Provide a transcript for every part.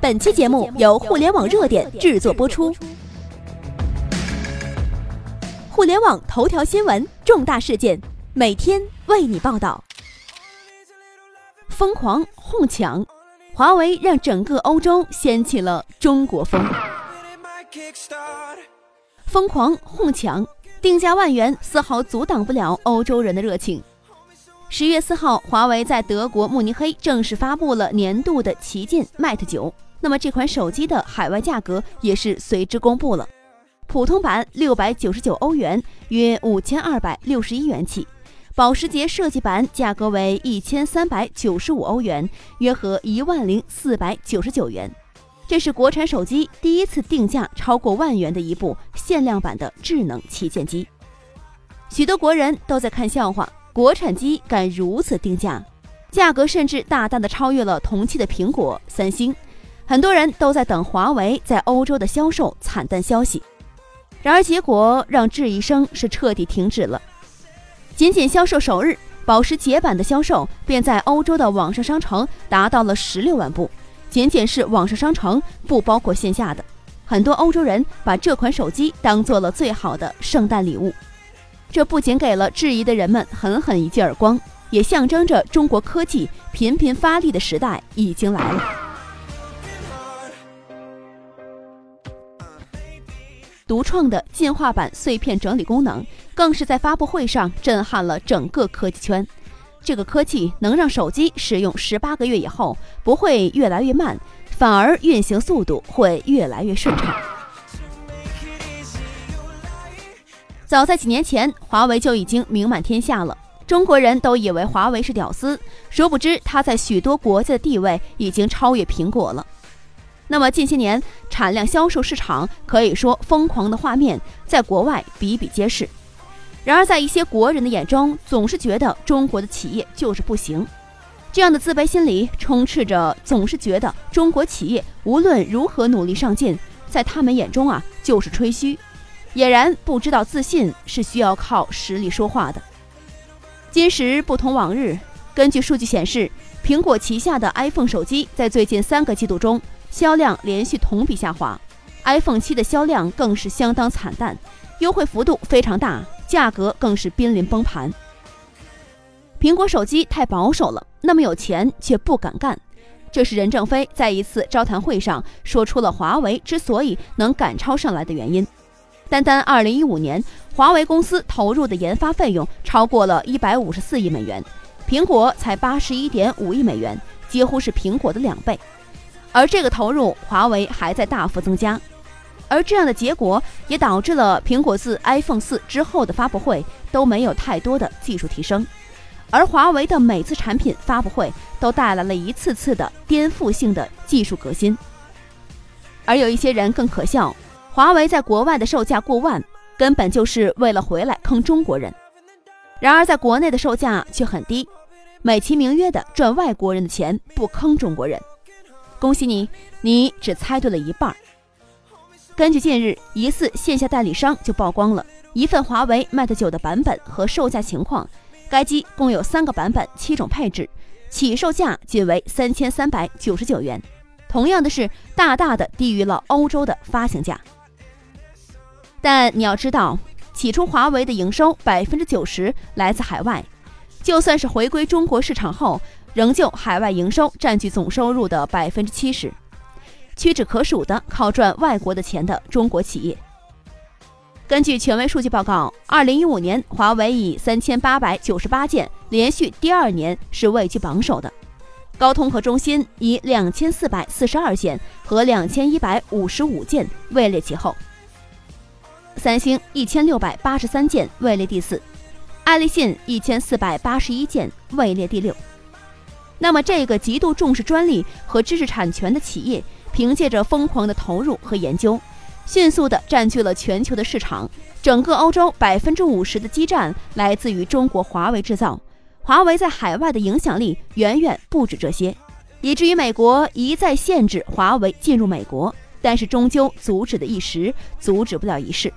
本期节目由互联网热点制作播出。互联网头条新闻，重大事件，每天为你报道。疯狂哄抢，华为让整个欧洲掀起了中国风。疯狂哄抢，定价万元，丝毫阻挡不了欧洲人的热情。十月四号，华为在德国慕尼黑正式发布了年度的旗舰 Mate 九。那么这款手机的海外价格也是随之公布了，普通版六百九十九欧元，约五千二百六十一元起；保时捷设计版价格为一千三百九十五欧元，约合一万零四百九十九元。这是国产手机第一次定价超过万元的一部限量版的智能旗舰机。许多国人都在看笑话。国产机敢如此定价，价格甚至大大的超越了同期的苹果、三星。很多人都在等华为在欧洲的销售惨淡消息，然而结果让质疑声是彻底停止了。仅仅销售首日，保时捷版的销售便在欧洲的网上商城达到了十六万部，仅仅是网上商城，不包括线下的。很多欧洲人把这款手机当做了最好的圣诞礼物。这不仅给了质疑的人们狠狠一记耳光，也象征着中国科技频频发力的时代已经来了。独创的进化版碎片整理功能，更是在发布会上震撼了整个科技圈。这个科技能让手机使用十八个月以后，不会越来越慢，反而运行速度会越来越顺畅。早在几年前，华为就已经名满天下了。中国人都以为华为是屌丝，殊不知它在许多国家的地位已经超越苹果了。那么近些年产量、销售、市场可以说疯狂的画面，在国外比比皆是。然而在一些国人的眼中，总是觉得中国的企业就是不行，这样的自卑心理充斥着，总是觉得中国企业无论如何努力上进，在他们眼中啊就是吹嘘。俨然不知道自信是需要靠实力说话的。今时不同往日，根据数据显示，苹果旗下的 iPhone 手机在最近三个季度中销量连续同比下滑，iPhone 七的销量更是相当惨淡，优惠幅度非常大，价格更是濒临崩盘。苹果手机太保守了，那么有钱却不敢干，这是任正非在一次招谈会上说出了华为之所以能赶超上来的原因。单单2015年，华为公司投入的研发费用超过了154亿美元，苹果才81.5亿美元，几乎是苹果的两倍。而这个投入，华为还在大幅增加。而这样的结果也导致了苹果自 iPhone 4之后的发布会都没有太多的技术提升，而华为的每次产品发布会都带来了一次次的颠覆性的技术革新。而有一些人更可笑。华为在国外的售价过万，根本就是为了回来坑中国人；然而在国内的售价却很低，美其名曰的赚外国人的钱，不坑中国人。恭喜你，你只猜对了一半。根据近日疑似线下代理商就曝光了一份华为 Mate 九的版本和售价情况，该机共有三个版本，七种配置，起售价仅为三千三百九十九元，同样的是大大的低于了欧洲的发行价。但你要知道，起初华为的营收百分之九十来自海外，就算是回归中国市场后，仍旧海外营收占据总收入的百分之七十，屈指可数的靠赚外国的钱的中国企业。根据权威数据报告，二零一五年华为以三千八百九十八件，连续第二年是位居榜首的；高通和中兴以两千四百四十二件和两千一百五十五件位列其后。三星一千六百八十三件位列第四，爱立信一千四百八十一件位列第六。那么，这个极度重视专利和知识产权的企业，凭借着疯狂的投入和研究，迅速地占据了全球的市场。整个欧洲百分之五十的基站来自于中国华为制造。华为在海外的影响力远远不止这些，以至于美国一再限制华为进入美国，但是终究阻止的一时，阻止不了一世。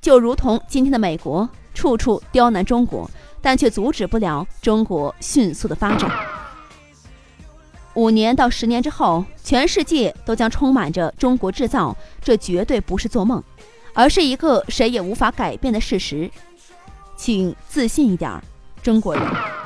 就如同今天的美国，处处刁难中国，但却阻止不了中国迅速的发展。五年到十年之后，全世界都将充满着中国制造，这绝对不是做梦，而是一个谁也无法改变的事实。请自信一点，中国人。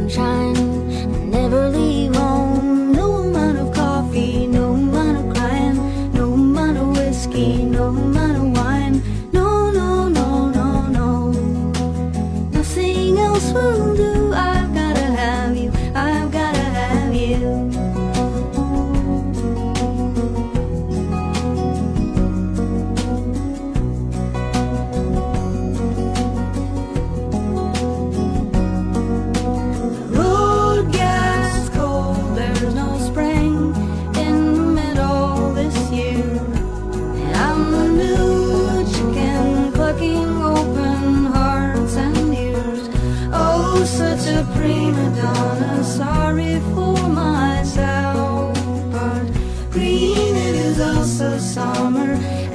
summer.